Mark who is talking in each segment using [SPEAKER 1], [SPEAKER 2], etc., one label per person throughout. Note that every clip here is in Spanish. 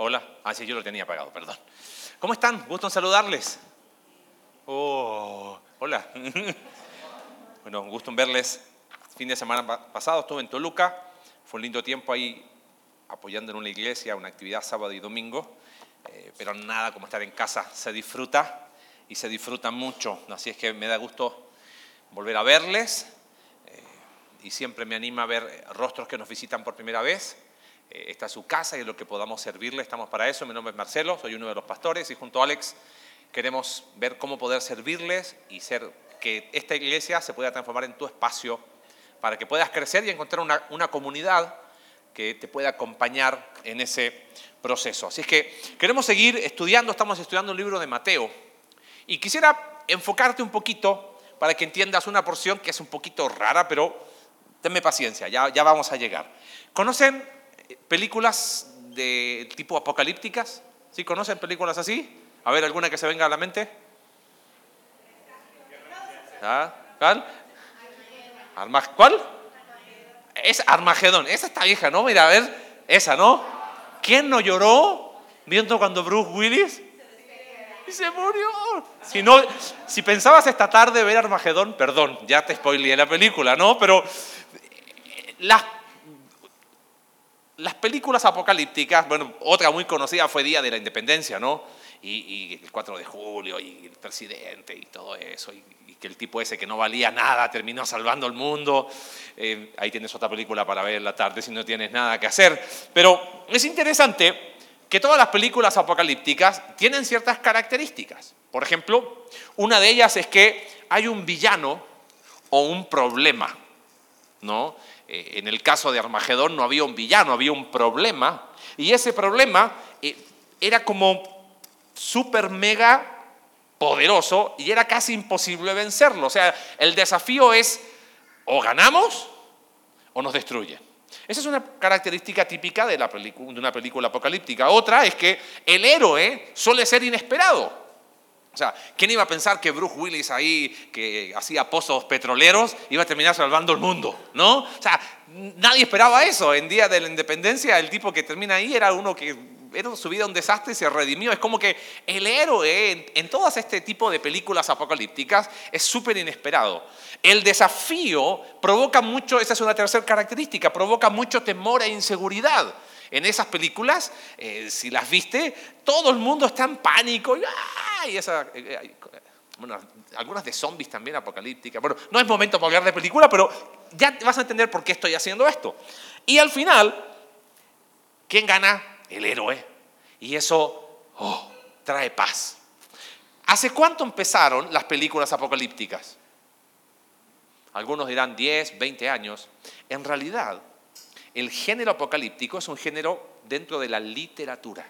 [SPEAKER 1] Hola. Ah, sí, yo lo tenía apagado, perdón. ¿Cómo están? Gusto en saludarles. Oh, hola. bueno, gusto en verles. Fin de semana pasado estuve en Toluca. Fue un lindo tiempo ahí apoyando en una iglesia, una actividad sábado y domingo. Eh, pero nada como estar en casa. Se disfruta y se disfruta mucho. Así es que me da gusto volver a verles. Eh, y siempre me anima a ver rostros que nos visitan por primera vez esta es su casa y lo que podamos servirle, estamos para eso. Mi nombre es Marcelo, soy uno de los pastores y junto a Alex queremos ver cómo poder servirles y ser que esta iglesia se pueda transformar en tu espacio para que puedas crecer y encontrar una, una comunidad que te pueda acompañar en ese proceso. Así es que queremos seguir estudiando, estamos estudiando un libro de Mateo y quisiera enfocarte un poquito para que entiendas una porción que es un poquito rara, pero tenme paciencia, ya, ya vamos a llegar. ¿Conocen películas de tipo apocalípticas. ¿Sí conocen películas así? A ver, ¿alguna que se venga a la mente? ¿Ah? ¿Cuál? ¿Cuál? Es Armagedón. Esa está vieja, ¿no? Mira, a ver, esa, ¿no? ¿Quién no lloró viendo cuando Bruce Willis y se murió? Si, no, si pensabas esta tarde ver Armagedón, perdón, ya te spoileé la película, ¿no? Pero las las películas apocalípticas, bueno, otra muy conocida fue Día de la Independencia, ¿no? Y, el 4 de julio, y el presidente, y todo eso, y, que el tipo ese que no valía nada terminó salvando el mundo. Eh, ahí tienes otra película para ver en la tarde si no tienes nada que hacer. Pero es interesante que todas las películas apocalípticas tienen ciertas características. Por ejemplo, una de ellas es que hay un villano o un problema, ¿no? Eh, en el caso de Armagedón no había un villano, había un problema. Y ese problema eh, era como súper mega poderoso y era casi imposible vencerlo. O sea, el desafío es o ganamos o nos destruyen. Esa es una característica típica de una película apocalíptica. Otra es que el héroe suele ser inesperado. O sea, ¿quién iba a pensar que Bruce Willis ahí, que hacía pozos petroleros, iba a terminar salvando el mundo? ¿No? O sea, nadie esperaba eso. En Día de la Independencia, el tipo que termina ahí era uno que era su vida un desastre y se redimió. Es como que el héroe en, en todas este tipo de películas apocalípticas es súper inesperado. El desafío provoca mucho, esa es una tercera característica, provoca mucho temor e inseguridad. En esas películas, eh, si las viste, todo el mundo está en pánico. Y, esa, eh, eh, bueno, algunas de zombies también apocalípticas. Bueno, no es momento para hablar de película, pero ya vas a entender por qué estoy haciendo esto. Y al final, ¿quién gana? El héroe. Y eso oh, trae paz. ¿Hace cuánto empezaron las películas apocalípticas? Algunos dirán 10, 20 años. En realidad, el género apocalíptico es un género dentro de la literatura.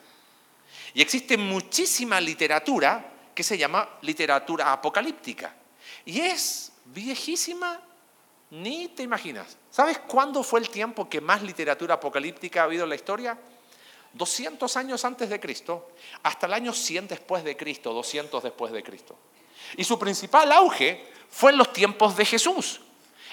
[SPEAKER 1] Y existe muchísima literatura que se llama literatura apocalíptica. Y es viejísima, ni te imaginas. ¿Sabes cuándo fue el tiempo que más literatura apocalíptica ha habido en la historia? 200 años antes de Cristo, hasta el año 100 después de Cristo, 200 después de Cristo. Y su principal auge fue en los tiempos de Jesús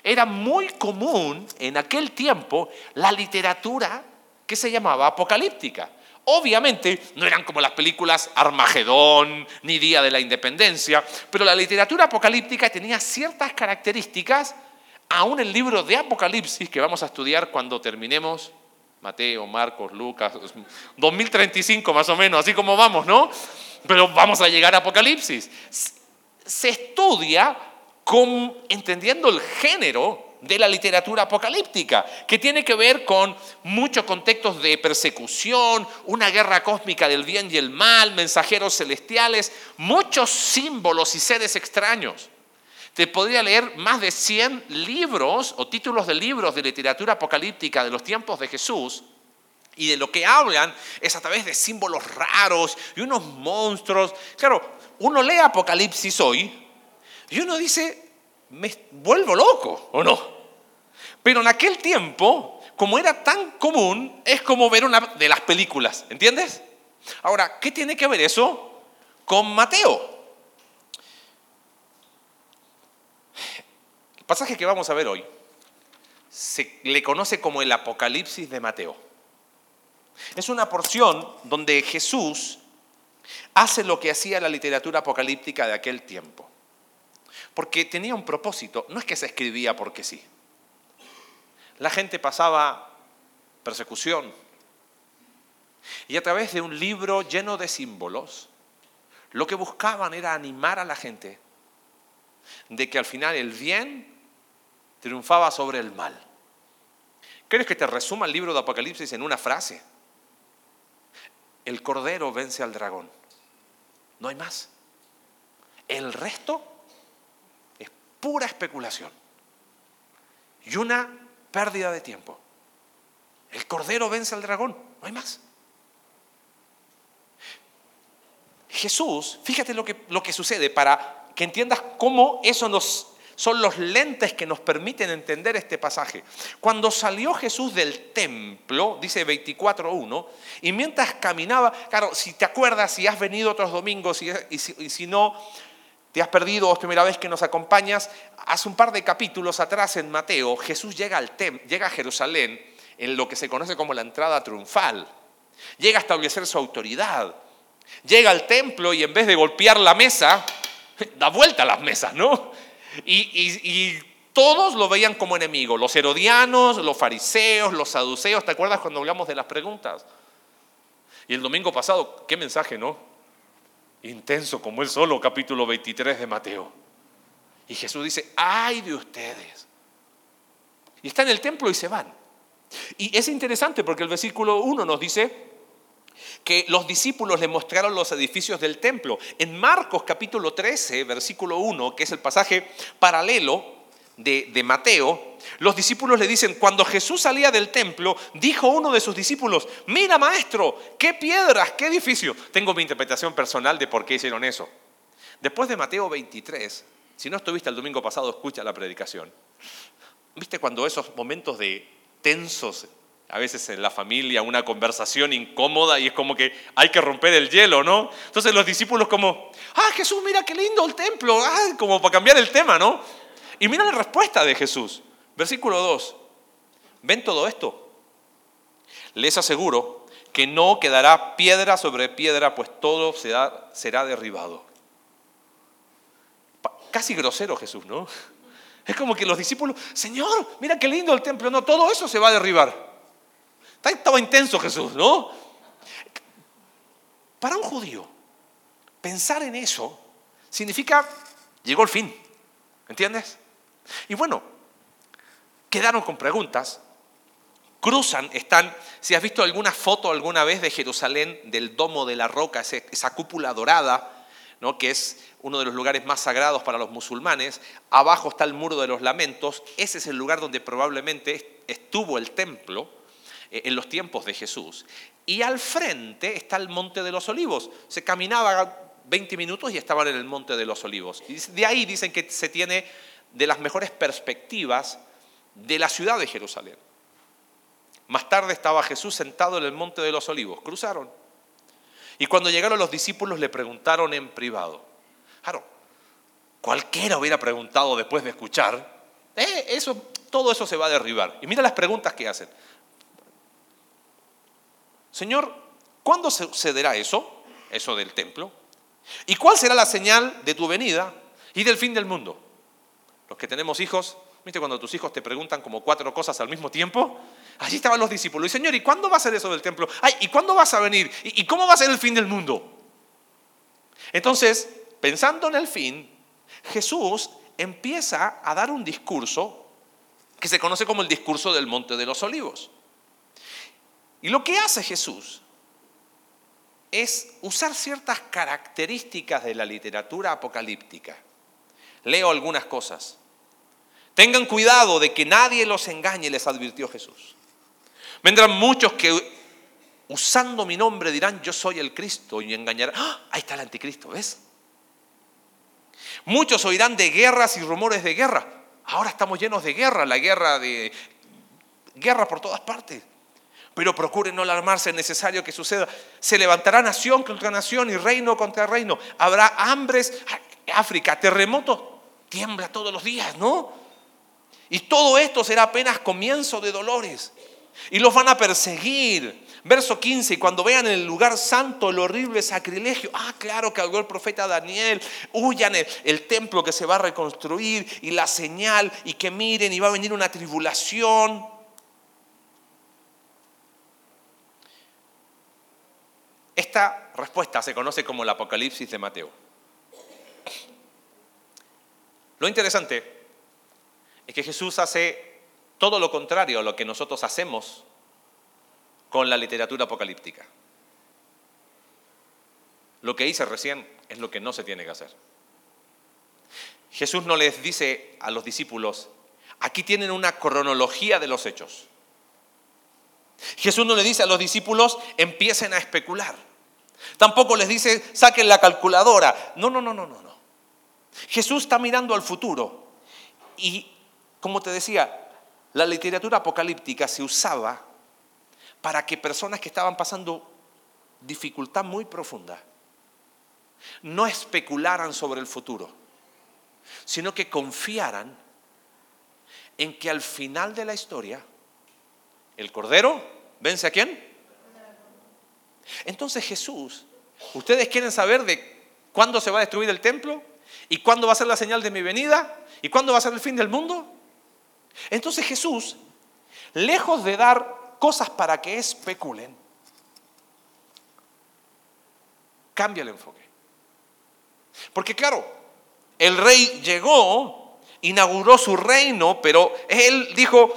[SPEAKER 1] era muy común en aquel tiempo la literatura que se llamaba apocalíptica. Obviamente no eran como las películas Armagedón ni Día de la Independencia, pero la literatura apocalíptica tenía ciertas características, aún el libro de Apocalipsis que vamos a estudiar cuando terminemos, Mateo, Marcos, Lucas, 2035 más o menos, así como vamos, ¿no? Pero vamos a llegar a Apocalipsis. Se estudia entendiendo el género de la literatura apocalíptica, que tiene que ver con muchos contextos de persecución, una guerra cósmica del bien y el mal, mensajeros celestiales, muchos símbolos y seres extraños. Te podría leer más de 100 libros o títulos de libros de literatura apocalíptica de los tiempos de Jesús, y de lo que hablan es a través de símbolos raros y unos monstruos. Claro, uno lee Apocalipsis hoy y uno dice, me vuelvo loco, ¿o no? Pero en aquel tiempo, como era tan común, es como ver una de las películas, ¿entiendes? Ahora, ¿qué tiene que ver eso con Mateo? El pasaje que vamos a ver hoy se le conoce como el Apocalipsis de Mateo. Es una porción donde Jesús hace lo que hacía la literatura apocalíptica de aquel tiempo. Porque tenía un propósito, no es que se escribía porque sí. La gente pasaba persecución. Y a través de un libro lleno de símbolos, lo que buscaban era animar a la gente de que al final el bien triunfaba sobre el mal. ¿Quieres que te resuma el libro de Apocalipsis en una frase? El cordero vence al dragón. No hay más. El resto es pura especulación y una pérdida de tiempo. El cordero vence al dragón, no hay más. Jesús, fíjate lo que, lo que sucede para que entiendas cómo eso son los lentes que nos permiten entender este pasaje. Cuando salió Jesús del templo, dice 24.1, y mientras caminaba, claro, si te acuerdas, si has venido otros domingos y, si, no, te has perdido es primera vez que nos acompañas, hace un par de capítulos atrás en Mateo, Jesús llega, al llega a Jerusalén en lo que se conoce como la entrada triunfal. Llega a establecer su autoridad. Llega al templo y en vez de golpear la mesa, da vuelta a las mesas, ¿no? Y, todos lo veían como enemigo, los herodianos, los fariseos, los saduceos, ¿te acuerdas cuando hablamos de las preguntas? Y el domingo pasado, qué mensaje, ¿no? Intenso como el solo capítulo 23 de Mateo. Y Jesús dice, ay de ustedes. Y está en el templo y se van. Y es interesante porque el versículo 1 nos dice, que los discípulos le mostraron los edificios del templo. En Marcos capítulo 13, versículo 1, que es el pasaje paralelo de, Mateo, los discípulos le dicen, cuando Jesús salía del templo, dijo uno de sus discípulos, mira maestro, qué piedras, qué edificio. Tengo mi interpretación personal de por qué hicieron eso. Después de Mateo 23, si no estuviste el domingo pasado, escucha la predicación. ¿Viste cuando esos momentos de tensos a veces en la familia una conversación incómoda y es como que hay que romper el hielo, ¿no? Entonces los discípulos como, ah, Jesús, mira qué lindo el templo, ah, como para cambiar el tema, ¿no? Y mira la respuesta de Jesús, versículo 2, ¿ven todo esto? Les aseguro que no quedará piedra sobre piedra, pues todo será, derribado. Casi grosero Jesús, ¿no? Es como que los discípulos, Señor, mira qué lindo el templo, no, todo eso se va a derribar. Estaba intenso Jesús, ¿no? Para un judío, pensar en eso significa, llegó el fin, ¿entiendes? Y bueno, quedaron con preguntas, cruzan, están, si has visto alguna foto alguna vez de Jerusalén, del domo de la roca, esa cúpula dorada, ¿no? que es uno de los lugares más sagrados para los musulmanes, abajo está el muro de los lamentos, ese es el lugar donde probablemente estuvo el templo, eh, en los tiempos de Jesús. Y al frente está el Monte de los Olivos. Se caminaba 20 minutos y estaban en el Monte de los Olivos. Y de ahí dicen que se tiene de las mejores perspectivas de la ciudad de Jerusalén. Más tarde estaba Jesús sentado en el Monte de los Olivos. Cruzaron. Y cuando llegaron los discípulos le preguntaron en privado. Claro, cualquiera hubiera preguntado después de escuchar, eh, eso, todo eso se va a derribar. Y mira las preguntas que hacen. Señor, ¿cuándo sucederá eso? Eso del templo. ¿Y cuál será la señal de tu venida y del fin del mundo? Los que tenemos hijos, ¿viste cuando tus hijos te preguntan como cuatro cosas al mismo tiempo? Allí estaban los discípulos. Y Señor, ¿y cuándo va a ser eso del templo? Ay, ¿y cuándo vas a venir? ¿Y cómo va a ser el fin del mundo? Entonces, pensando en el fin, Jesús empieza a dar un discurso que se conoce como el discurso del Monte de los Olivos. Y lo que hace Jesús es usar ciertas características de la literatura apocalíptica. Leo algunas cosas. Tengan cuidado de que nadie los engañe, les advirtió Jesús. Vendrán muchos que usando mi nombre dirán yo soy el Cristo y engañarán. ¡Ah! Ahí está el anticristo, ¿ves? Muchos oirán de guerras y rumores de guerra. Ahora estamos llenos de guerra, la guerra de guerra por todas partes pero procuren no alarmarse, es necesario que suceda. Se levantará nación contra nación y reino contra reino. Habrá hambres, África, terremoto, tiembla todos los días, ¿no? Y todo esto será apenas comienzo de dolores. Y los van a perseguir, Verso 15, y cuando vean en el lugar santo el horrible sacrilegio, ah, claro que habló el profeta Daniel, huyan el, el, templo que se va a reconstruir y la señal, y que miren, y va a venir una tribulación. Esta respuesta se conoce como el Apocalipsis de Mateo. Lo interesante es que Jesús hace todo lo contrario a lo que nosotros hacemos con la literatura apocalíptica. Lo que hice recién es lo que no se tiene que hacer. Jesús no les dice a los discípulos, aquí tienen una cronología de los hechos. Jesús no le dice a los discípulos, empiecen a especular. Tampoco les dice, saquen la calculadora. No, no, no, no, no. Jesús está mirando al futuro. Y, como te decía, la literatura apocalíptica se usaba para que personas que estaban pasando dificultad muy profunda no especularan sobre el futuro, sino que confiaran en que al final de la historia el Cordero vence a quién? Entonces Jesús, ¿ustedes quieren saber de cuándo se va a destruir el templo? ¿Y cuándo va a ser la señal de mi venida? ¿Y cuándo va a ser el fin del mundo? Entonces Jesús, lejos de dar cosas para que especulen, cambia el enfoque. Porque claro, el rey llegó, inauguró su reino, pero él dijo,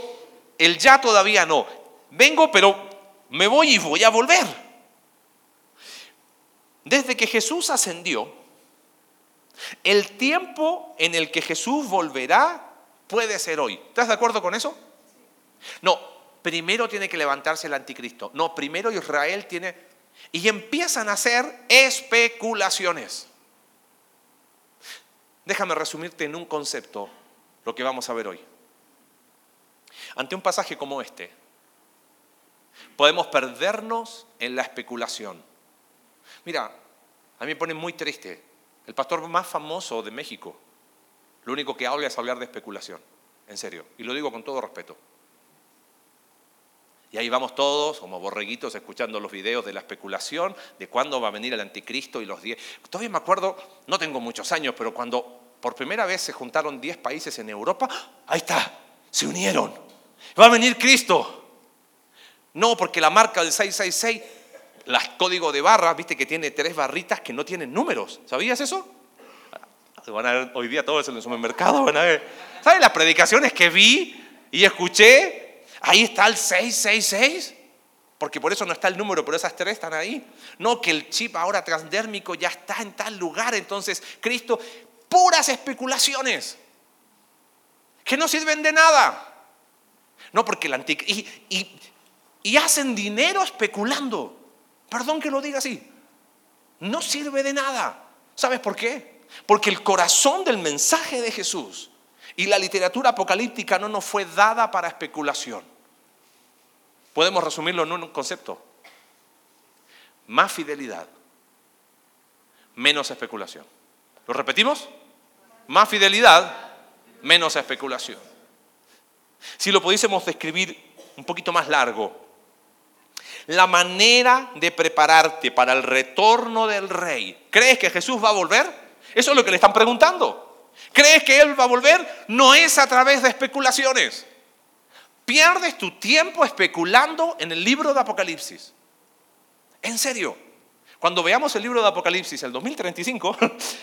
[SPEAKER 1] el ya todavía no. Vengo, pero me voy y voy a volver. Desde que Jesús ascendió, el tiempo en el que Jesús volverá puede ser hoy. ¿Estás de acuerdo con eso? No, primero tiene que levantarse el anticristo. No, primero Israel tiene... Y empiezan a hacer especulaciones. Déjame resumirte en un concepto lo que vamos a ver hoy. Ante un pasaje como este, podemos perdernos en la especulación. Mira, a mí me pone muy triste. El pastor más famoso de México, lo único que habla es hablar de especulación. En serio. Y lo digo con todo respeto. Y ahí vamos todos, como borreguitos, escuchando los videos de la especulación, de cuándo va a venir el anticristo y los diez. Todavía me acuerdo, no tengo muchos años, pero cuando por primera vez se juntaron diez países en Europa, ahí está, se unieron. Va a venir Cristo. No, porque la marca del 666 las código de barras, viste que tiene tres barritas que no tienen números. ¿Sabías eso? Van a ver hoy día todo eso en el supermercado, van a ver. ¿Sabes las predicaciones que vi y escuché? Ahí está el 666. Porque por eso no está el número, pero esas tres están ahí. No, que el chip ahora transdérmico ya está en tal lugar. Entonces, Cristo, puras especulaciones. Que no sirven de nada. No, porque el y, y hacen dinero especulando. Perdón que lo diga así. No sirve de nada. ¿Sabes por qué? Porque el corazón del mensaje de Jesús y la literatura apocalíptica no nos fue dada para especulación. Podemos resumirlo en un concepto. Más fidelidad, menos especulación. ¿Lo repetimos? Más fidelidad, menos especulación. Si lo pudiésemos describir un poquito más largo, la manera de prepararte para el retorno del rey. ¿Crees que Jesús va a volver? Eso es lo que le están preguntando. ¿Crees que Él va a volver? No es a través de especulaciones. Pierdes tu tiempo especulando en el libro de Apocalipsis. En serio. Cuando veamos el libro de Apocalipsis, el 2035,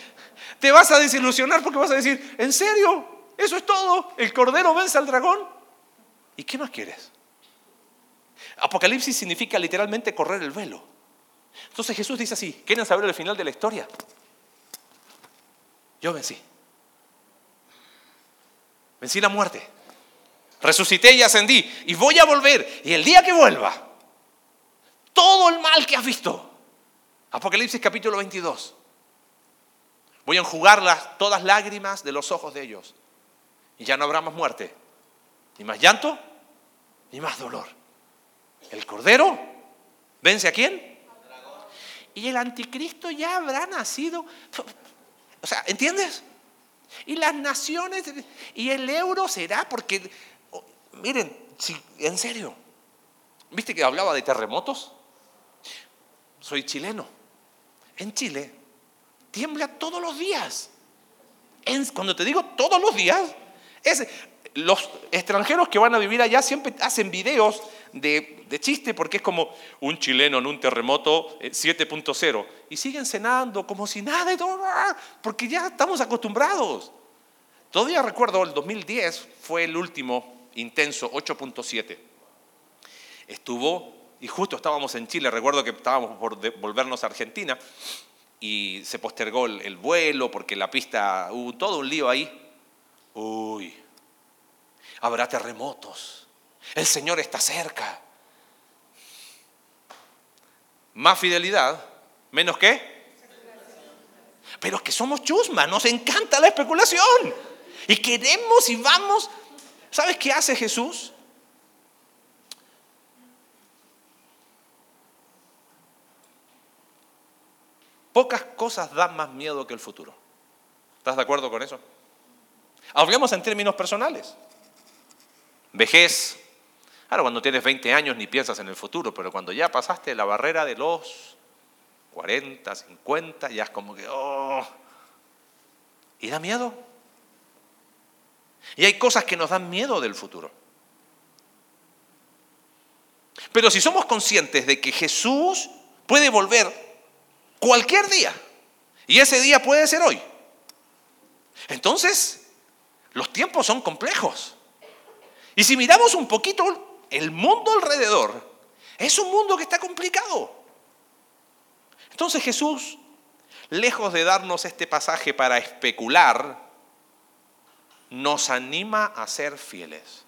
[SPEAKER 1] te vas a desilusionar porque vas a decir, ¿en serio? ¿Eso es todo? ¿El cordero vence al dragón? ¿Y qué más quieres? Apocalipsis significa literalmente correr el velo. Entonces Jesús dice así, ¿quieren saber el final de la historia? Yo vencí. Vencí la muerte. Resucité y ascendí. Y voy a volver. Y el día que vuelva, todo el mal que has visto. Apocalipsis capítulo 22. Voy a enjugar las, todas lágrimas de los ojos de ellos. Y ya no habrá más muerte. Ni más llanto, ni más dolor. El Cordero vence a quién? Y el anticristo ya habrá nacido. O sea, ¿entiendes? Y las naciones, y el euro será porque, miren, en serio, ¿viste que hablaba de terremotos? soy chileno. En Chile tiembla todos los días. cuando te digo todos los días, es, los extranjeros que van a vivir allá siempre hacen videos de, chiste porque es como un chileno en un terremoto 7.0 eh, y siguen cenando como si nada todo, porque ya estamos acostumbrados. Todavía recuerdo el 2010 fue el último intenso 8.7. Estuvo y justo estábamos en Chile, recuerdo que estábamos por volvernos a Argentina y se postergó el, vuelo porque la pista, hubo todo un lío ahí. Uy, habrá terremotos, el Señor está cerca. Más fidelidad, menos qué. Pero es que somos chusma, nos encanta la especulación. Y queremos y vamos. ¿Sabes qué hace Jesús? Pocas cosas dan más miedo que el futuro. ¿Estás de acuerdo con eso? Hablemos en términos personales. Vejez. Claro, cuando tienes 20 años ni piensas en el futuro, pero cuando ya pasaste la barrera de los 40, 50, ya es como que, oh, y da miedo. Y hay cosas que nos dan miedo del futuro. Pero si somos conscientes de que Jesús puede volver Cualquier día. Y ese día puede ser hoy. Entonces, los tiempos son complejos. Y si miramos un poquito el mundo alrededor, es un mundo que está complicado. Entonces Jesús, lejos de darnos este pasaje para especular, nos anima a ser fieles.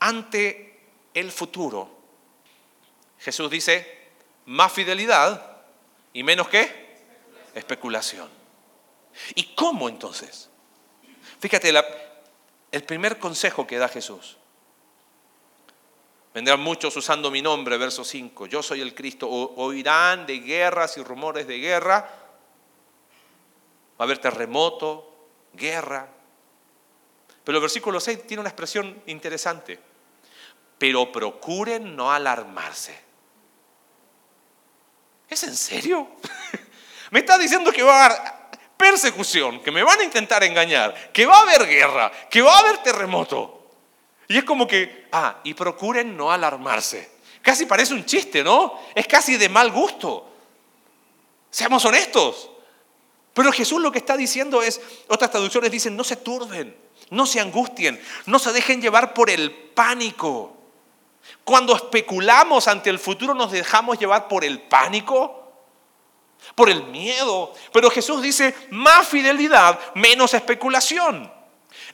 [SPEAKER 1] Ante el futuro, Jesús dice, más fidelidad ¿Y menos qué? Especulación. ¿Y cómo entonces? Fíjate, el primer consejo que da Jesús. Vendrán muchos usando mi nombre, verso 5. Yo soy el Cristo. oirán de guerras y rumores de guerra. Va a haber terremoto, guerra. Pero el versículo 6 tiene una expresión interesante. Pero procuren no alarmarse. ¿Es en serio? me está diciendo que va a haber persecución, que me van a intentar engañar, que va a haber guerra, que va a haber terremoto. Y es como que, ah, y procuren no alarmarse. Casi parece un chiste, ¿no? Es casi de mal gusto. Seamos honestos. Pero Jesús lo que está diciendo es, otras traducciones dicen, no se turben, no se angustien, no se dejen llevar por el pánico. Cuando especulamos ante el futuro nos dejamos llevar por el pánico, por el miedo. Pero Jesús dice, más fidelidad, menos especulación.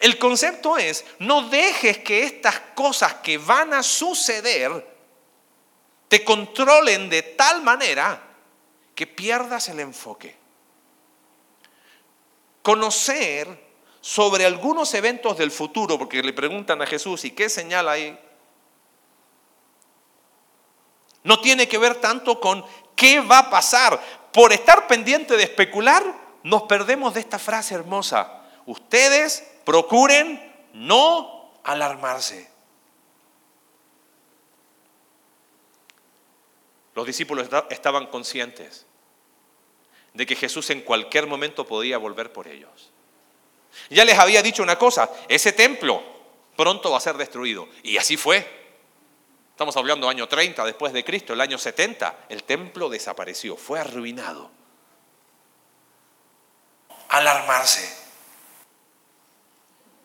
[SPEAKER 1] El concepto es, no dejes que estas cosas que van a suceder te controlen de tal manera que pierdas el enfoque. Conocer sobre algunos eventos del futuro, porque le preguntan a Jesús, ¿y qué señal hay no tiene que ver tanto con qué va a pasar. Por estar pendiente de especular, nos perdemos de esta frase hermosa. Ustedes procuren no alarmarse. Los discípulos estaban conscientes de que Jesús en cualquier momento podía volver por ellos. Ya les había dicho una cosa, ese templo pronto va a ser destruido. Y así fue. Estamos hablando año 30 después de Cristo, el año 70, el templo desapareció, fue arruinado. Alarmarse.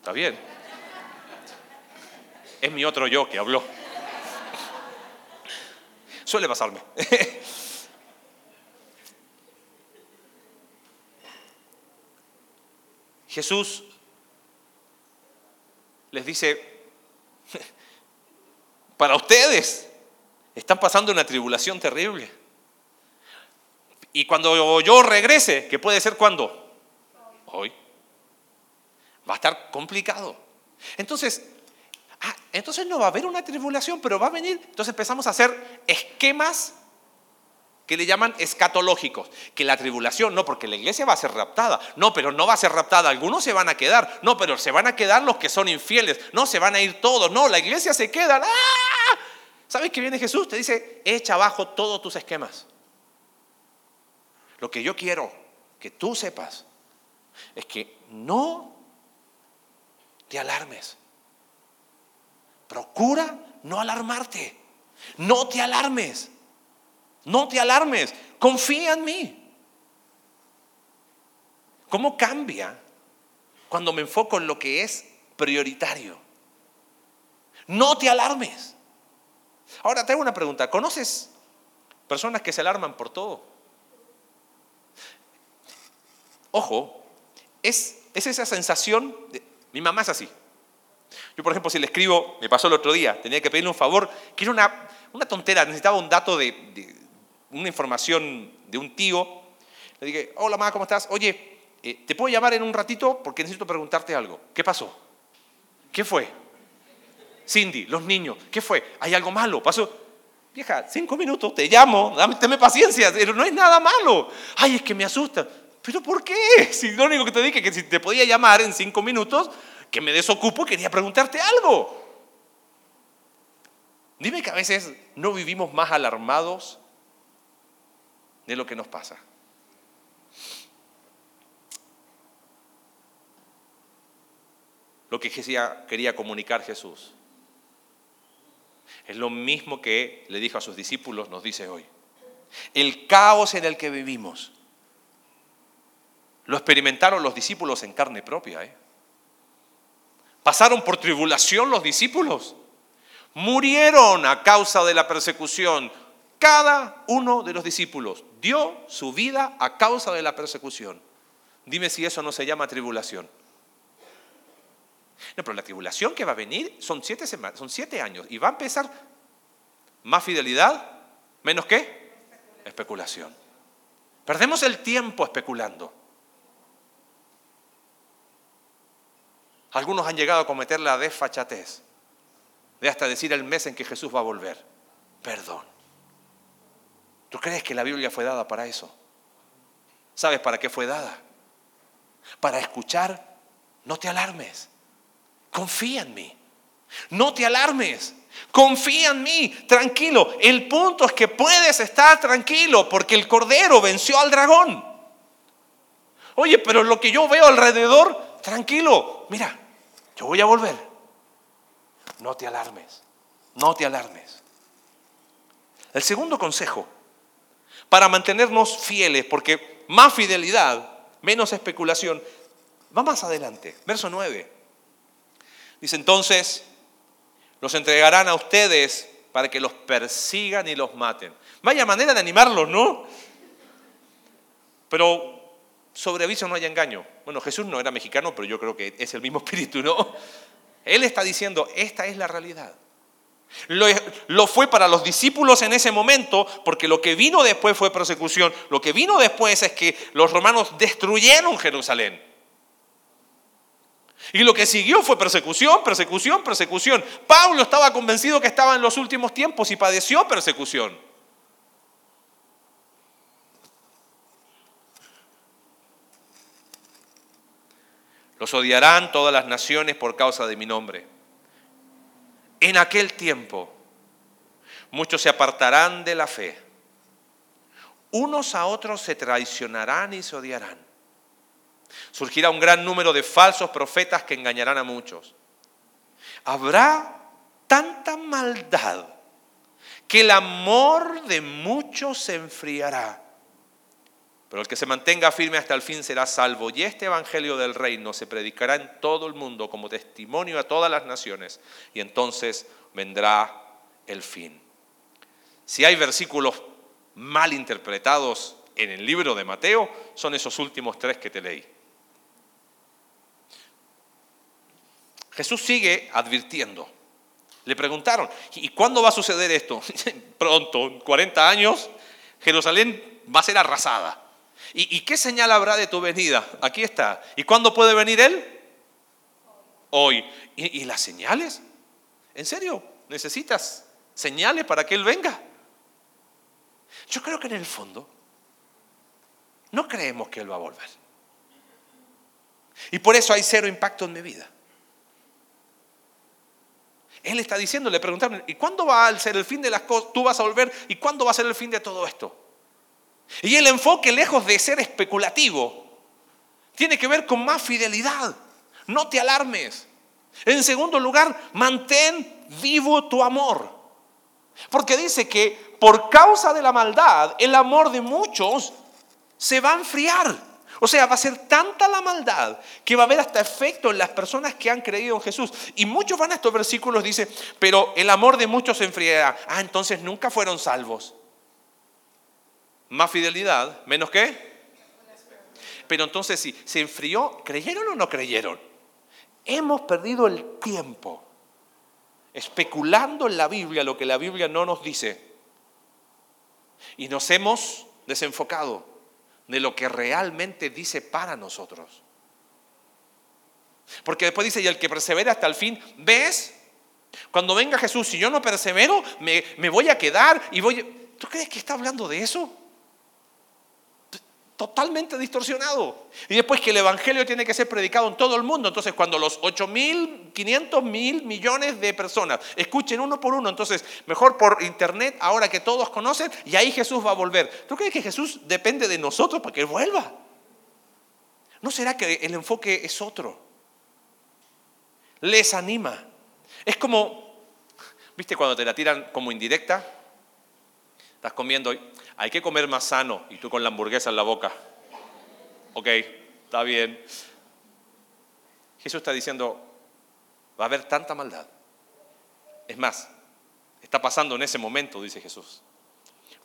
[SPEAKER 1] ¿Está bien? Es mi otro yo que habló. Suele pasarme. Jesús les dice, para ustedes. Están pasando una tribulación terrible. Y cuando yo regrese, que puede ser cuando? Hoy. Va a estar complicado. Entonces, ah, entonces no va a haber una tribulación, pero va a venir. Entonces empezamos a hacer esquemas que le llaman escatológicos, que la tribulación, no, porque la iglesia va a ser raptada, no, pero no va a ser raptada, algunos se van a quedar, no, pero se van a quedar los que son infieles, no, se van a ir todos, no, la iglesia se queda, ¡ah! ¿Sabes qué viene Jesús? Te dice, echa abajo todos tus esquemas. Lo que yo quiero que tú sepas es que no te alarmes. Procura no alarmarte. No te alarmes. No te alarmes. Confía en mí. ¿Cómo cambia cuando me enfoco en lo que es prioritario? No te alarmes. Ahora te hago una pregunta. ¿Conoces personas que se alarman por todo? Ojo, es, esa sensación, de, mi mamá es así. Yo, por ejemplo, si le escribo, me pasó el otro día, tenía que pedirle un favor, que era una, una tontera, necesitaba un dato de, una información de un tío. Le dije, hola mamá, ¿cómo estás? Oye, eh, ¿te puedo llamar en un ratito? Porque necesito preguntarte algo. ¿Qué pasó? ¿Qué fue? Cindy, los niños, ¿qué fue? ¿Hay algo malo? ¿Pasó? Vieja, cinco minutos, te llamo, dame, paciencia, pero no es nada malo. Ay, es que me asusta. ¿Pero por qué? Si lo único que te dije que si te podía llamar en cinco minutos, que me desocupo, quería preguntarte algo. Dime que a veces no vivimos más alarmados de lo que nos pasa. Lo que quería comunicar Jesús es lo mismo que le dijo a sus discípulos, nos dice hoy. El caos en el que vivimos lo experimentaron los discípulos en carne propia. ¿eh? Pasaron por tribulación los discípulos. Murieron a causa de la persecución. Cada uno de los discípulos dio su vida a causa de la persecución. Dime si eso no se llama tribulación. No, pero la tribulación que va a venir son siete, semanas, son siete años y va a empezar más fidelidad, menos qué? Especulación. Perdemos el tiempo especulando. Algunos han llegado a cometer la desfachatez de hasta decir el mes en que Jesús va a volver. Perdón. ¿Tú crees que la Biblia fue dada para eso? ¿Sabes para qué fue dada? Para escuchar, no te alarmes. Confía en mí. No te alarmes. Confía en mí. Tranquilo. El punto es que puedes estar tranquilo porque el Cordero venció al dragón. Oye, pero lo que yo veo alrededor, tranquilo. Mira, yo voy a volver. No te alarmes, no te alarmes. El segundo consejo, para mantenernos fieles, porque más fidelidad, menos especulación, va más adelante. Verso 9. Dice entonces, los entregarán a ustedes para que los persigan y los maten. Vaya manera de animarlos, ¿no? Pero sobre aviso no hay engaño. Bueno, Jesús no era mexicano, pero yo creo que es el mismo espíritu, ¿no? Él está diciendo, esta es la realidad. Lo, lo, fue para los discípulos en ese momento, porque lo que vino después fue persecución. Lo que vino después es que los romanos destruyeron Jerusalén. Y lo que siguió fue persecución, persecución, persecución. Pablo estaba convencido que estaba en los últimos tiempos y padeció persecución. Los odiarán todas las naciones por causa de mi nombre. En aquel tiempo muchos se apartarán de la fe. Unos a otros se traicionarán y se odiarán. Surgirá un gran número de falsos profetas que engañarán a muchos. Habrá tanta maldad que el amor de muchos se enfriará. Pero el que se mantenga firme hasta el fin será salvo. Y este Evangelio del Reino se predicará en todo el mundo como testimonio a todas las naciones. Y entonces vendrá el fin. Si hay versículos mal interpretados en el libro de Mateo, son esos últimos tres que te leí. Jesús sigue advirtiendo. Le preguntaron, ¿y cuándo va a suceder esto? Pronto, en 40 años, Jerusalén va a ser arrasada. ¿Y, qué señal habrá de tu venida? Aquí está. ¿Y cuándo puede venir Él? Hoy. ¿Y, las señales? ¿En serio? ¿Necesitas señales para que Él venga? Yo creo que en el fondo no creemos que Él va a volver. Y por eso hay cero impacto en mi vida. Él está diciendo, le preguntaron, ¿y cuándo va a ser el fin de las cosas? Tú vas a volver, ¿y cuándo va a ser el fin de todo esto? Y el enfoque, lejos de ser especulativo, tiene que ver con más fidelidad. No te alarmes. En segundo lugar, mantén vivo tu amor. Porque dice que por causa de la maldad, el amor de muchos se va a enfriar. O sea, va a ser tanta la maldad que va a haber hasta efecto en las personas que han creído en Jesús. Y muchos van a estos versículos, dice, pero el amor de muchos se enfriará. Ah, entonces nunca fueron salvos. Más fidelidad, menos qué. Pero entonces si se enfrió, ¿creyeron o no creyeron? Hemos perdido el tiempo especulando en la Biblia lo que la Biblia no nos dice. Y nos hemos desenfocado de lo que realmente dice para nosotros. Porque después dice, y el que persevera hasta el fin, ¿ves? Cuando venga Jesús, si yo no persevero, me, me voy a quedar y voy... ¿Tú crees que está hablando de eso? Totalmente distorsionado. Y después que el Evangelio tiene que ser predicado en todo el mundo. Entonces, cuando los 8 mil, 500 mil millones de personas escuchen uno por uno, entonces, mejor por internet, ahora que todos conocen, y ahí Jesús va a volver. ¿Tú crees que Jesús depende de nosotros para que vuelva? ¿No será que el enfoque es otro? Les anima. Es como, ¿viste cuando te la tiran como indirecta? Estás comiendo, hay que comer más sano y tú con la hamburguesa en la boca. Ok, está bien. Jesús está diciendo, va a haber tanta maldad. Es más, está pasando en ese momento, dice Jesús.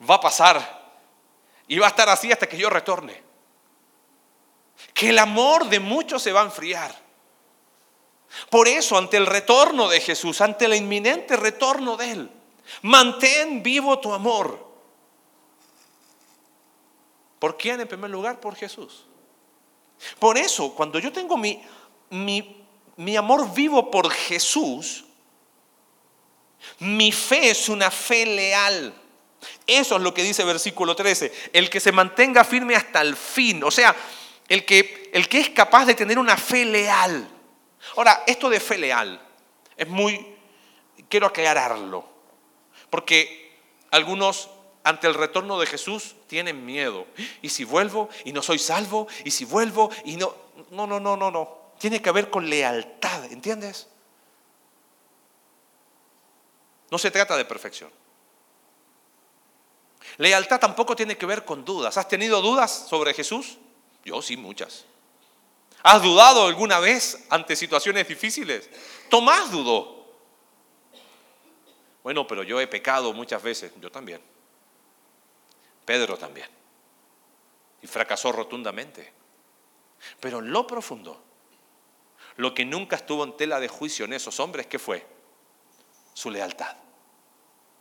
[SPEAKER 1] Va a pasar y va a estar así hasta que yo retorne. Que el amor de muchos se va a enfriar. Por eso, ante el retorno de Jesús, ante el inminente retorno de Él, mantén vivo tu amor. ¿Por quién en primer lugar? Por Jesús. Por eso, cuando yo tengo mi, mi, amor vivo por Jesús, mi fe es una fe leal. Eso es lo que dice versículo 13. El que se mantenga firme hasta el fin. O sea, el que, el que es capaz de tener una fe leal. Ahora, esto de fe leal es muy, quiero aclararlo. Porque algunos ante el retorno de Jesús tienen miedo. ¿Y si vuelvo y no soy salvo? ¿Y si vuelvo y no? No, no, no, no, no. Tiene que ver con lealtad, ¿entiendes? No se trata de perfección. Lealtad tampoco tiene que ver con dudas. ¿Has tenido dudas sobre Jesús? Yo sí, muchas. ¿Has dudado alguna vez ante situaciones difíciles? Tomás dudó. Bueno, pero yo he pecado muchas veces. Yo también. Pedro también. Y fracasó rotundamente. Pero en lo profundo, lo que nunca estuvo en tela de juicio en esos hombres, ¿qué fue? Su lealtad.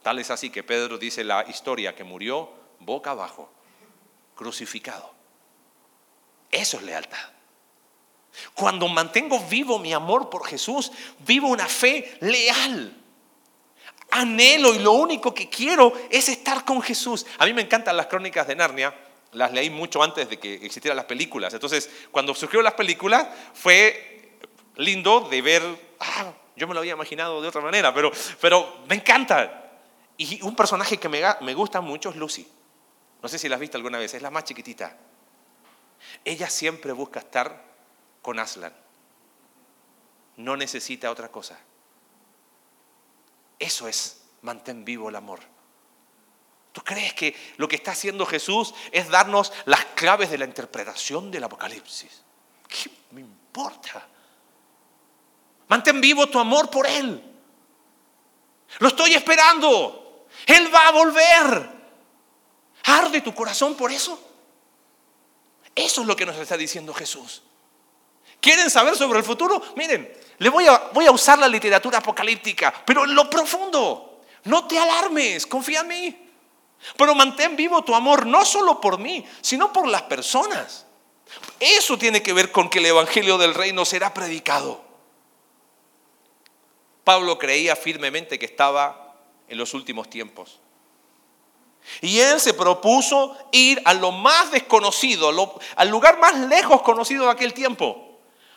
[SPEAKER 1] Tal es así que Pedro dice la historia que murió boca abajo, crucificado. Eso es lealtad. Cuando mantengo vivo mi amor por Jesús, vivo una fe leal anhelo y lo único que quiero es estar con Jesús. A mí me encantan las crónicas de Narnia, las leí mucho antes de que existieran las películas. Entonces, cuando surgieron las películas, fue lindo de ver, ah, yo me lo había imaginado de otra manera, pero, pero me encanta. Y un personaje que me, me gusta mucho es Lucy. No sé si la has visto alguna vez, es la más chiquitita. Ella siempre busca estar con Aslan. No necesita otra cosa. Eso es, mantén vivo el amor. ¿Tú crees que lo que está haciendo Jesús es darnos las claves de la interpretación del Apocalipsis? ¿Qué me importa? Mantén vivo tu amor por Él. Lo estoy esperando. Él va a volver. ¿Arde tu corazón por eso? Eso es lo que nos está diciendo Jesús. ¿Quieren saber sobre el futuro? Miren, le voy a, voy a usar la literatura apocalíptica, pero en lo profundo. No te alarmes, confía en mí. Pero mantén vivo tu amor, no solo por mí, sino por las personas. Eso tiene que ver con que el Evangelio del Reino será predicado. Pablo creía firmemente que estaba en los últimos tiempos. Y él se propuso ir a lo más desconocido, al lugar más lejos conocido de aquel tiempo.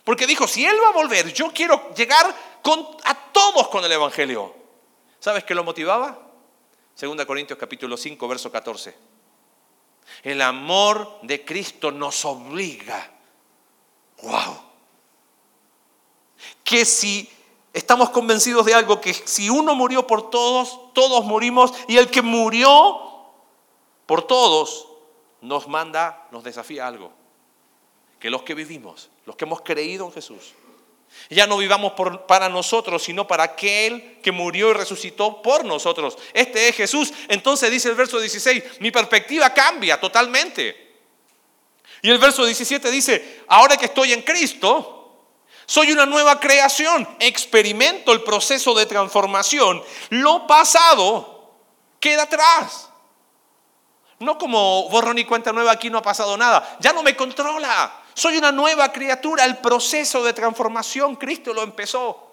[SPEAKER 1] Porque dijo, si Él va a volver, yo quiero llegar a todos con el Evangelio. ¿Sabes qué lo motivaba? 2 Corintios capítulo 5, verso 14. El amor de Cristo nos obliga. ¡Wow! Que si estamos convencidos de algo, que si uno murió por todos, todos morimos, y el que murió por todos nos manda, nos desafía algo. Que los que vivimos, los que hemos creído en Jesús, ya no vivamos para nosotros, sino para aquel que murió y resucitó por nosotros. Este es Jesús. Entonces dice el verso 16, mi perspectiva cambia totalmente. Y el verso 17 dice, ahora que estoy en Cristo, soy una nueva creación, experimento el proceso de transformación. Lo pasado queda atrás. No como borrón y cuenta nueva, aquí no ha pasado nada. Ya no me controla. Soy una nueva criatura. El proceso de transformación, Cristo lo empezó.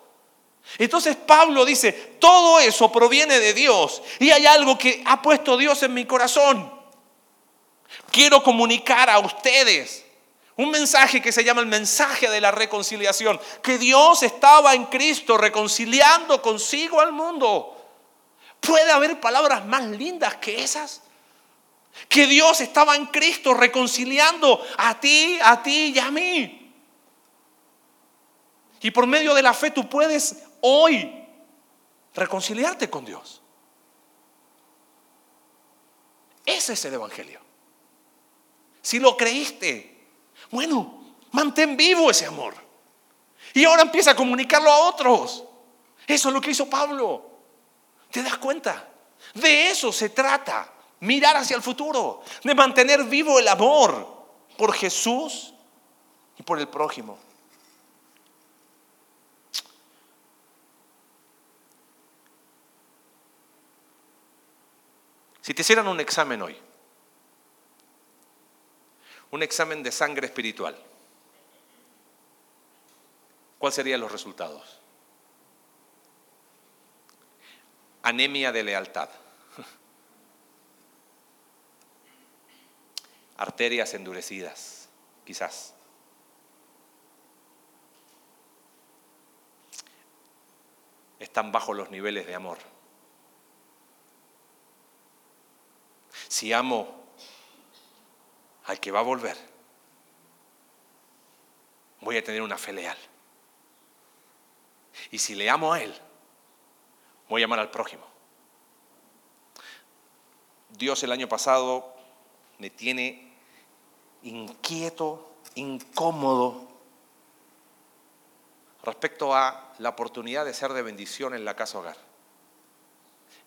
[SPEAKER 1] Entonces Pablo dice, todo eso proviene de Dios y hay algo que ha puesto Dios en mi corazón. Quiero comunicar a ustedes un mensaje que se llama el mensaje de la reconciliación, que Dios estaba en Cristo reconciliando consigo al mundo. ¿Puede haber palabras más lindas que esas? Que Dios estaba en Cristo reconciliando a ti, a ti y a mí. Y por medio de la fe tú puedes hoy reconciliarte con Dios. Ese es el Evangelio. Si lo creíste, bueno, mantén vivo ese amor. Y ahora empieza a comunicarlo a otros. Eso es lo que hizo Pablo. ¿Te das cuenta? De eso se trata mirar hacia el futuro, de mantener vivo el amor por Jesús y por el prójimo. Si te hicieran un examen hoy, un examen de sangre espiritual, ¿cuáles serían los resultados? Anemia de lealtad. Arterias endurecidas, quizás. Están bajo los niveles de amor. Si amo al que va a volver, voy a tener una fe leal. Y si le amo a él, voy a amar al prójimo. Dios el año pasado me tiene inquieto, incómodo respecto a la oportunidad de ser de bendición en la casa hogar.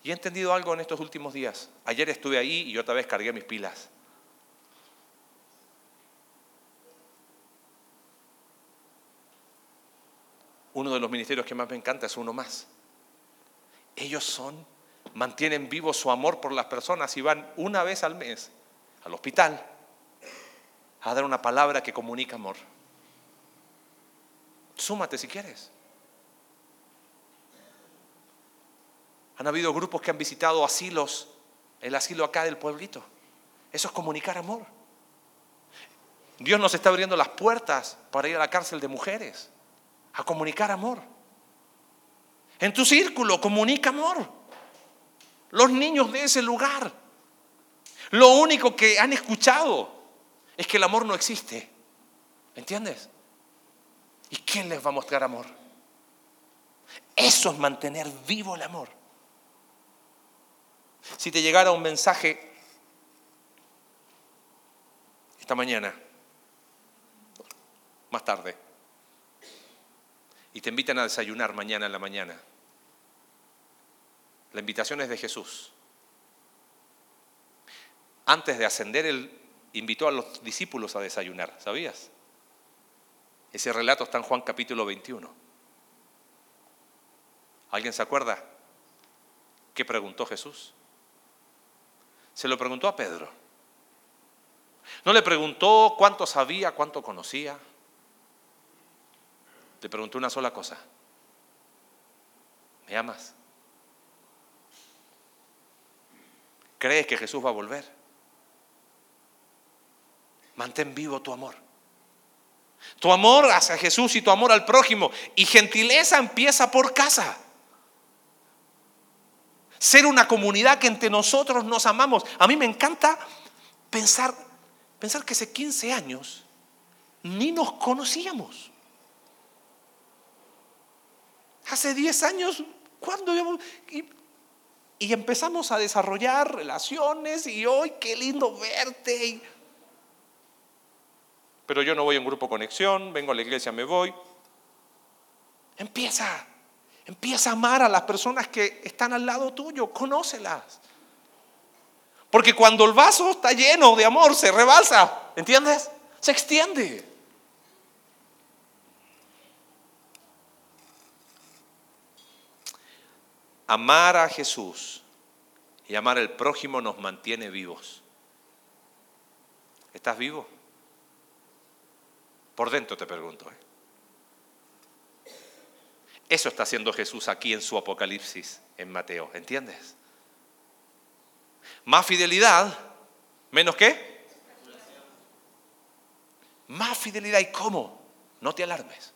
[SPEAKER 1] Y he entendido algo en estos últimos días. Ayer estuve ahí y otra vez cargué mis pilas. Uno de los ministerios que más me encanta es uno más. Ellos son, mantienen vivo su amor por las personas y van una vez al mes al hospital a dar una palabra que comunica amor. Súmate si quieres. Han habido grupos que han visitado asilos, el asilo acá del pueblito. Eso es comunicar amor. Dios nos está abriendo las puertas para ir a la cárcel de mujeres, a comunicar amor. En tu círculo, comunica amor. Los niños de ese lugar. Lo único que han escuchado es que el amor no existe. ¿Entiendes? ¿Y quién les va a mostrar amor? Eso es mantener vivo el amor. Si te llegara un mensaje esta mañana, más tarde, y te invitan a desayunar mañana en la mañana, la invitación es de Jesús. Antes de ascender el invitó a los discípulos a desayunar, ¿sabías? Ese relato está en Juan capítulo 21. ¿Alguien se acuerda? ¿Qué preguntó Jesús? Se lo preguntó a Pedro. No le preguntó cuánto sabía, cuánto conocía. Le preguntó una sola cosa. ¿Me amas? ¿Crees que Jesús va a volver? Mantén vivo tu amor. Tu amor hacia Jesús y tu amor al prójimo. Y gentileza empieza por casa. Ser una comunidad que entre nosotros nos amamos. A mí me encanta pensar, pensar que hace 15 años ni nos conocíamos. Hace 10 años, ¿cuándo? Y, y empezamos a desarrollar relaciones y hoy qué lindo verte. Pero yo no voy a un grupo conexión, vengo a la iglesia, me voy. Empieza, empieza a amar a las personas que están al lado tuyo, conócelas. Porque cuando el vaso está lleno de amor, se rebalsa, ¿entiendes? Se extiende. Amar a Jesús y amar al prójimo nos mantiene vivos. ¿Estás vivo? Por dentro te pregunto. ¿eh? Eso está haciendo Jesús aquí en su Apocalipsis, en Mateo, ¿entiendes? Más fidelidad, menos qué? Más fidelidad. ¿Y cómo? No te alarmes.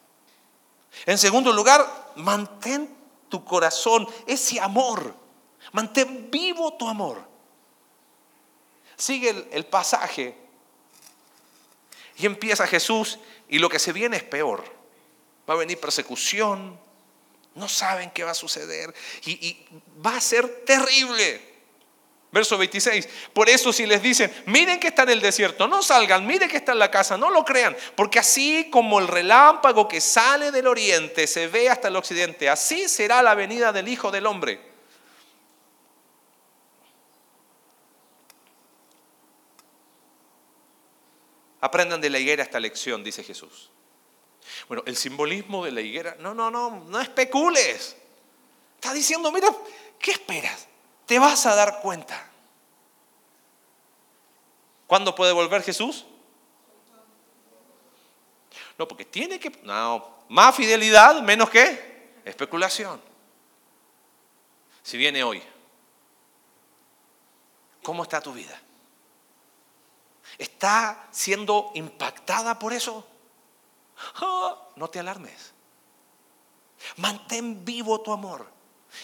[SPEAKER 1] En segundo lugar, mantén tu corazón, ese amor. Mantén vivo tu amor. Sigue el, el, pasaje y empieza Jesús y lo que se viene es peor. Va a venir persecución, no saben qué va a suceder y, va a ser terrible. Verso 26. Por eso si les dicen, miren que está en el desierto, no salgan, miren que está en la casa, no lo crean, porque así como el relámpago que sale del oriente se ve hasta el occidente, así será la venida del Hijo del Hombre. Aprendan de la higuera esta lección, dice Jesús. Bueno, el simbolismo de la higuera, no, no, no, no especules. Está diciendo, mira, ¿qué esperas? te vas a dar cuenta. ¿Cuándo puede volver Jesús? No, porque tiene que... No, más fidelidad, menos que especulación. Si viene hoy, ¿cómo está tu vida? ¿Está siendo impactada por eso? Ah, no te alarmes. Mantén vivo tu amor.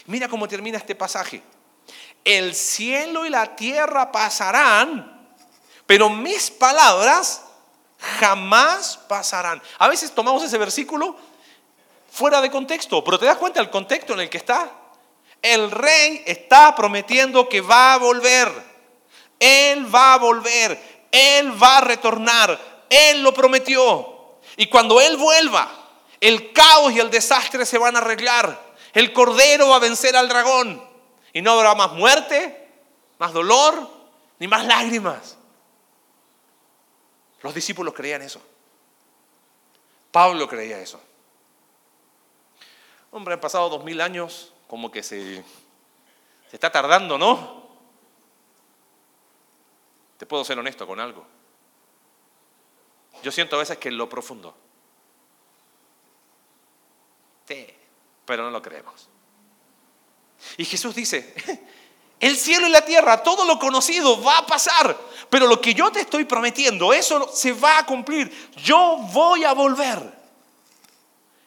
[SPEAKER 1] Mira cómo termina este pasaje el cielo y la tierra pasarán, pero mis palabras jamás pasarán. A veces tomamos ese versículo fuera de contexto, pero te das cuenta del contexto en el que está. El rey está prometiendo que va a volver. Él va a volver. Él va a retornar. Él lo prometió. Y cuando Él vuelva, el caos y el desastre se van a arreglar. El cordero va a vencer al dragón. Y no habrá más muerte, más dolor, ni más lágrimas. Los discípulos creían eso. Pablo creía eso. Hombre, han pasado dos mil años, como que se, se está tardando, ¿no? Te puedo ser honesto con algo. Yo siento a veces que en lo profundo. Sí, pero no lo creemos. Y Jesús dice, el cielo y la tierra, todo lo conocido va a pasar, pero lo que yo te estoy prometiendo, eso se va a cumplir. Yo voy a volver.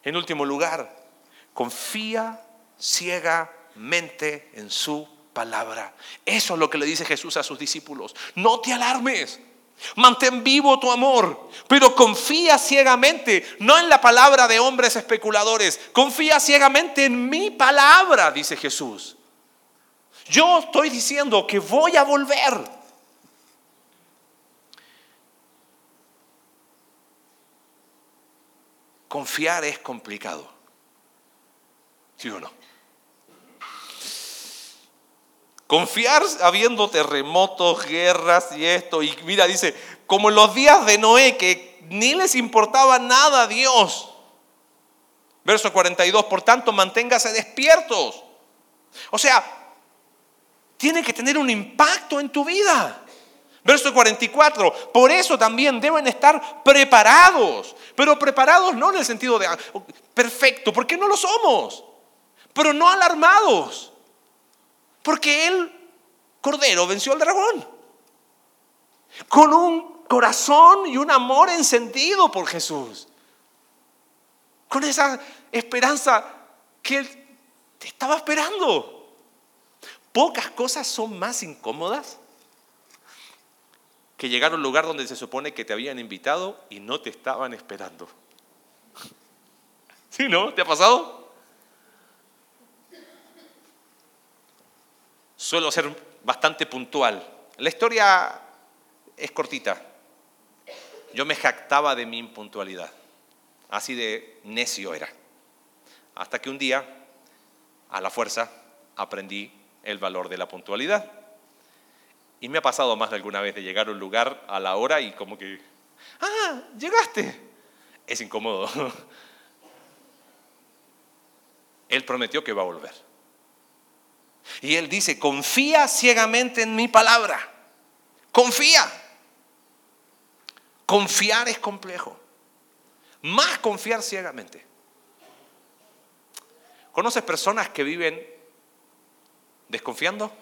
[SPEAKER 1] En último lugar, confía ciegamente en su palabra. Eso es lo que le dice Jesús a sus discípulos. No te alarmes. Mantén vivo tu amor, pero confía ciegamente, no en la palabra de hombres especuladores, confía ciegamente en mi palabra, dice Jesús. Yo estoy diciendo que voy a volver. Confiar es complicado. ¿Sí o no? Confiar habiendo terremotos, guerras y esto. Y mira, dice, como en los días de Noé, que ni les importaba nada a Dios. Verso 42, por tanto, manténgase despiertos. O sea, tiene que tener un impacto en tu vida. Verso 44, por eso también deben estar preparados, pero preparados no en el sentido de ah, perfecto, porque no lo somos, pero no alarmados. Porque el Cordero venció al dragón. Con un corazón y un amor encendido por Jesús. Con esa esperanza que Él te estaba esperando. Pocas cosas son más incómodas que llegar a un lugar donde se supone que te habían invitado y no te estaban esperando. ¿Sí, no? ¿Te ha pasado? Suelo ser bastante puntual. La historia es cortita. Yo me jactaba de mi impuntualidad. Así de necio era. Hasta que un día, a la fuerza, aprendí el valor de la puntualidad. Y me ha pasado más de alguna vez de llegar a un lugar a la hora y como que, ah, llegaste. Es incómodo. Él prometió que va a volver. Y él dice, confía ciegamente en mi palabra. Confía. Confiar es complejo. Más confiar ciegamente. ¿Conoces personas que viven desconfiando?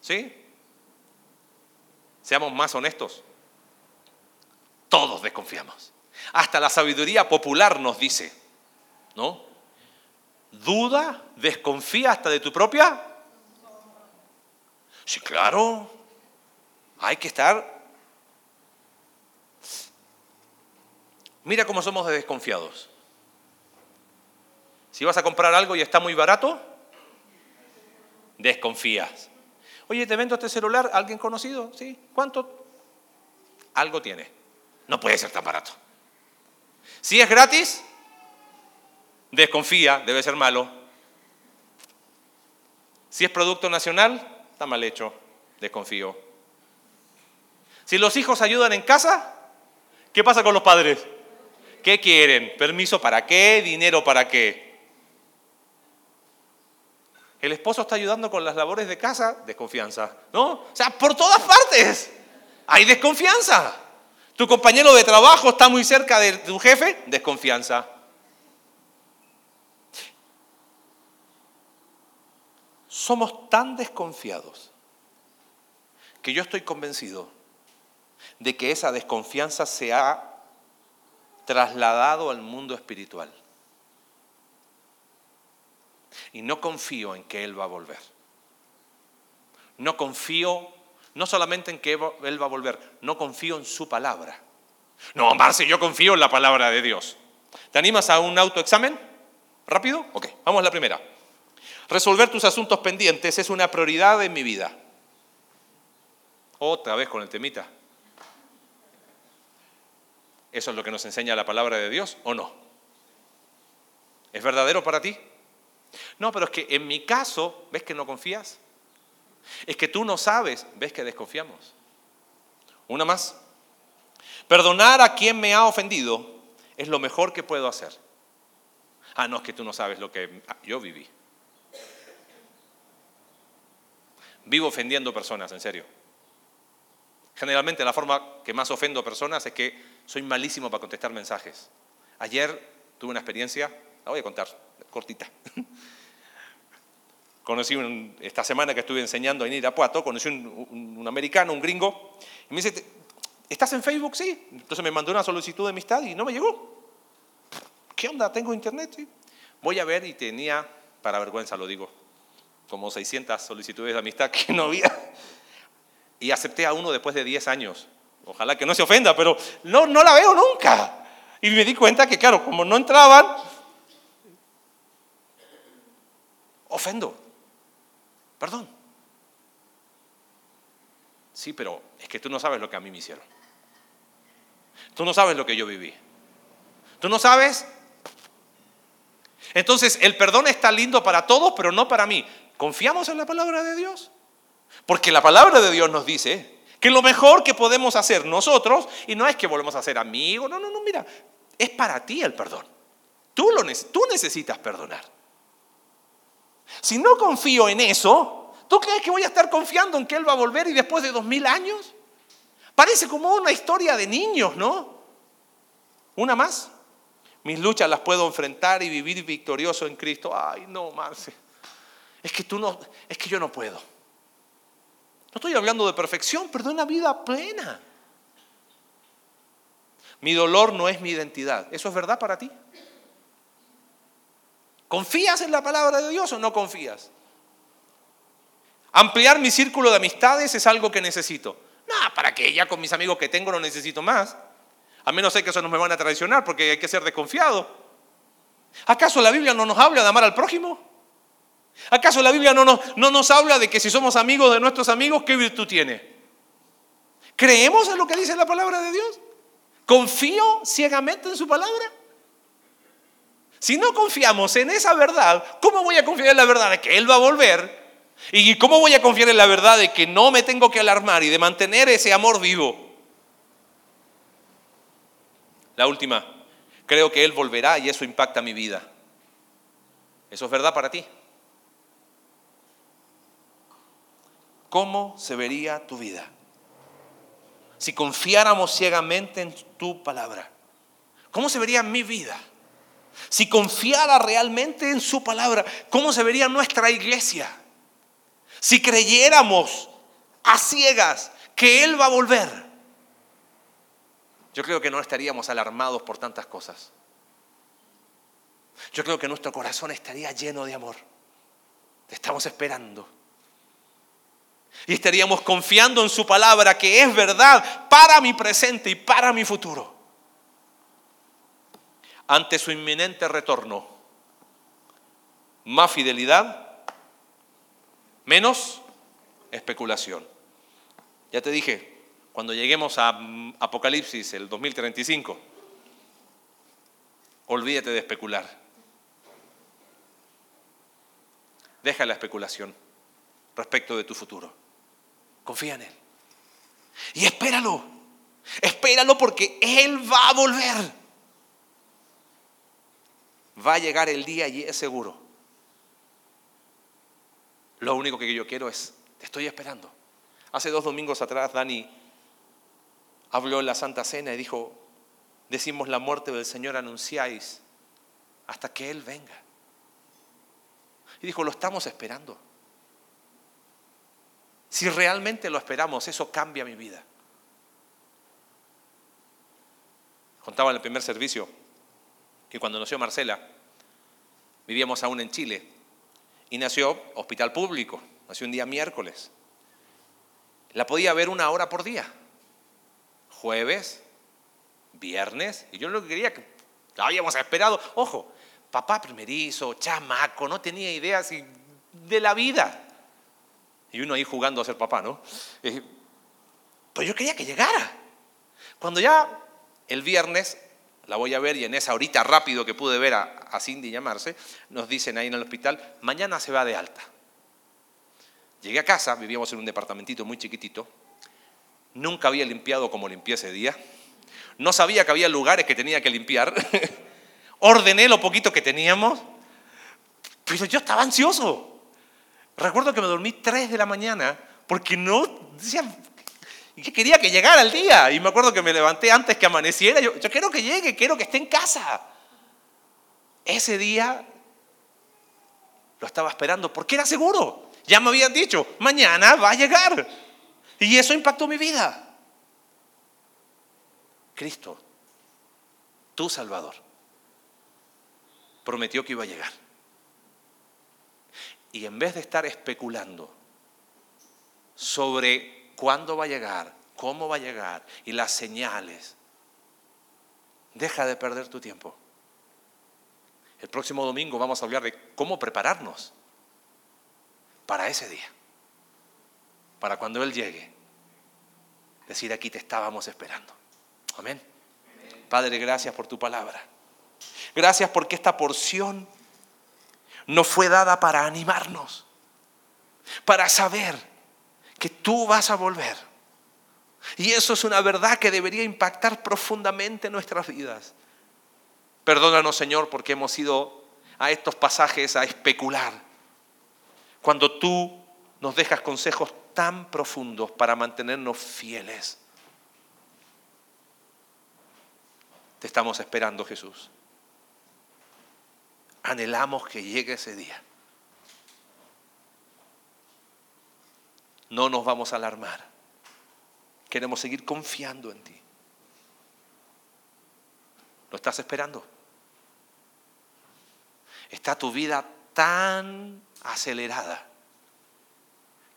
[SPEAKER 1] ¿Sí? Seamos más honestos. Todos desconfiamos. Hasta la sabiduría popular nos dice, ¿no? Duda, desconfía hasta de tu propia. Sí, claro. Hay que estar. Mira cómo somos de desconfiados. Si vas a comprar algo y está muy barato, desconfías. Oye, te vendo este celular, ¿alguien conocido? ¿Sí? ¿Cuánto? Algo tiene. No puede ser tan barato. Si es gratis, desconfía, debe ser malo. Si es producto nacional, está mal hecho, desconfío. Si los hijos ayudan en casa, ¿qué pasa con los padres? ¿Qué quieren? ¿Permiso para qué? ¿Dinero para qué? El esposo está ayudando con las labores de casa, desconfianza. ¿No? O sea, por todas partes hay desconfianza. Tu compañero de trabajo está muy cerca de tu jefe, desconfianza. Somos tan desconfiados que yo estoy convencido de que esa desconfianza se ha trasladado al mundo espiritual y no confío en que Él va a volver. No confío no solamente en que Él va a volver, no confío en su palabra. No, Marce, yo confío en la palabra de Dios. ¿Te animas a un autoexamen? ¿Rápido? Ok, vamos a la primera. Resolver tus asuntos pendientes es una prioridad en mi vida. Otra vez con el temita. ¿Eso es lo que nos enseña la palabra de Dios o no? ¿Es verdadero para ti? No, pero es que en mi caso, ¿ves que no confías? Es que tú no sabes, ¿ves que desconfiamos? Una más. Perdonar a quien me ha ofendido es lo mejor que puedo hacer. Ah, no, es que tú no sabes lo que yo viví. Vivo ofendiendo personas, en serio. Generalmente la forma que más ofendo a personas es que soy malísimo para contestar mensajes. Ayer tuve una experiencia, la voy a contar, cortita. Conocí esta semana que estuve enseñando en Irapuato, conocí un, un, americano, un gringo, y me dice, ¿estás en Facebook? Sí. Entonces me mandó una solicitud de amistad y no me llegó. ¿Qué onda? ¿Tengo internet? Voy a ver y tenía, para vergüenza lo digo, como 600 solicitudes de amistad que no había. Y acepté a uno después de 10 años. Ojalá que no se ofenda, pero no, no la veo nunca. Y me di cuenta que, claro, como no entraban, ofendo. Perdón. Sí, pero es que tú no sabes lo que a mí me hicieron. Tú no sabes lo que yo viví. Tú no sabes. Entonces, el perdón está lindo para todos, pero no para mí. ¿Confiamos en la palabra de Dios? Porque la palabra de Dios nos dice que lo mejor que podemos hacer nosotros, y no es que volvemos a ser amigos, no, no, no, mira, es para ti el perdón. Tú, lo, tú necesitas perdonar. Si no confío en eso, ¿tú crees que voy a estar confiando en que Él va a volver y después de dos mil años? Parece como una historia de niños, ¿no? Una más. Mis luchas las puedo enfrentar y vivir victorioso en Cristo. Ay, no, Marce. Es que tú no, es que yo no puedo. No estoy hablando de perfección, pero de una vida plena. Mi dolor no es mi identidad. ¿Eso es verdad para ti? ¿Confías en la palabra de Dios o no confías? Ampliar mi círculo de amistades es algo que necesito. No, para que ya con mis amigos que tengo no necesito más. A menos sé que eso no me van a traicionar porque hay que ser desconfiado. ¿Acaso la Biblia no nos habla de amar al prójimo? ¿Acaso la Biblia no nos, no nos habla de que si somos amigos de nuestros amigos, qué virtud tiene? ¿Creemos en lo que dice la palabra de Dios? ¿Confío ciegamente en su palabra? Si no confiamos en esa verdad, ¿cómo voy a confiar en la verdad de que Él va a volver? ¿Y cómo voy a confiar en la verdad de que no me tengo que alarmar y de mantener ese amor vivo? La última, creo que Él volverá y eso impacta mi vida. ¿Eso es verdad para ti? ¿Cómo se vería tu vida? Si confiáramos ciegamente en tu palabra, ¿cómo se vería mi vida? Si confiara realmente en su palabra, ¿cómo se vería nuestra iglesia? Si creyéramos a ciegas que Él va a volver, yo creo que no estaríamos alarmados por tantas cosas. Yo creo que nuestro corazón estaría lleno de amor. Te estamos esperando. Y estaríamos confiando en su palabra que es verdad para mi presente y para mi futuro. Ante su inminente retorno, más fidelidad, menos especulación. Ya te dije, cuando lleguemos a Apocalipsis, el 2035, olvídate de especular. Deja la especulación respecto de tu futuro. Confía en Él. Y espéralo. Espéralo porque Él va a volver. Va a llegar el día y es seguro. Lo único que yo quiero es, te estoy esperando. Hace dos domingos atrás, Dani habló en la Santa Cena y dijo, decimos la muerte del Señor, anunciáis hasta que Él venga. Y dijo, lo estamos esperando. Si realmente lo esperamos, eso cambia mi vida. Contaba en el primer servicio que cuando nació Marcela, vivíamos aún en Chile, y nació hospital público, nació un día miércoles. La podía ver una hora por día jueves, viernes, y yo lo que quería que habíamos esperado, ojo, papá primerizo, chamaco, no tenía ideas de la vida. Y uno ahí jugando a ser papá, ¿no? pues yo quería que llegara. Cuando ya el viernes la voy a ver y en esa horita rápido que pude ver a, a Cindy llamarse, nos dicen ahí en el hospital, mañana se va de alta. Llegué a casa, vivíamos en un departamentito muy chiquitito, Nunca había limpiado como limpié ese día. No sabía que había lugares que tenía que limpiar. Ordené lo poquito que teníamos. Pero yo estaba ansioso. Recuerdo que me dormí 3 de la mañana porque no decía que quería que llegara el día. Y me acuerdo que me levanté antes que amaneciera. Yo, yo quiero que llegue, quiero que esté en casa. Ese día lo estaba esperando porque era seguro. Ya me habían dicho, mañana va a llegar. Y eso impactó mi vida. Cristo, tu Salvador, prometió que iba a llegar. Y en vez de estar especulando sobre cuándo va a llegar, cómo va a llegar y las señales, deja de perder tu tiempo. El próximo domingo vamos a hablar de cómo prepararnos para ese día para cuando Él llegue, decir aquí te estábamos esperando. Amén. Padre, gracias por tu palabra. Gracias porque esta porción no fue dada para animarnos, para saber que tú vas a volver. Y eso es una verdad que debería impactar profundamente nuestras vidas. Perdónanos, Señor, porque hemos ido a estos pasajes a especular. Cuando tú nos dejas consejos tan profundos para mantenernos fieles. Te estamos esperando, Jesús. Anhelamos que llegue ese día. No nos vamos a alarmar. Queremos seguir confiando en ti. ¿Lo estás esperando? Está tu vida tan acelerada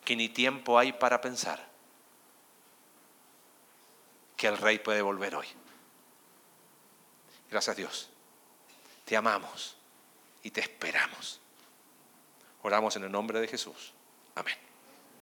[SPEAKER 1] que ni tiempo hay para pensar. que el rey puede volver hoy. Gracias Dios. Te amamos y te esperamos. Oramos en el nombre de Jesús. Amén.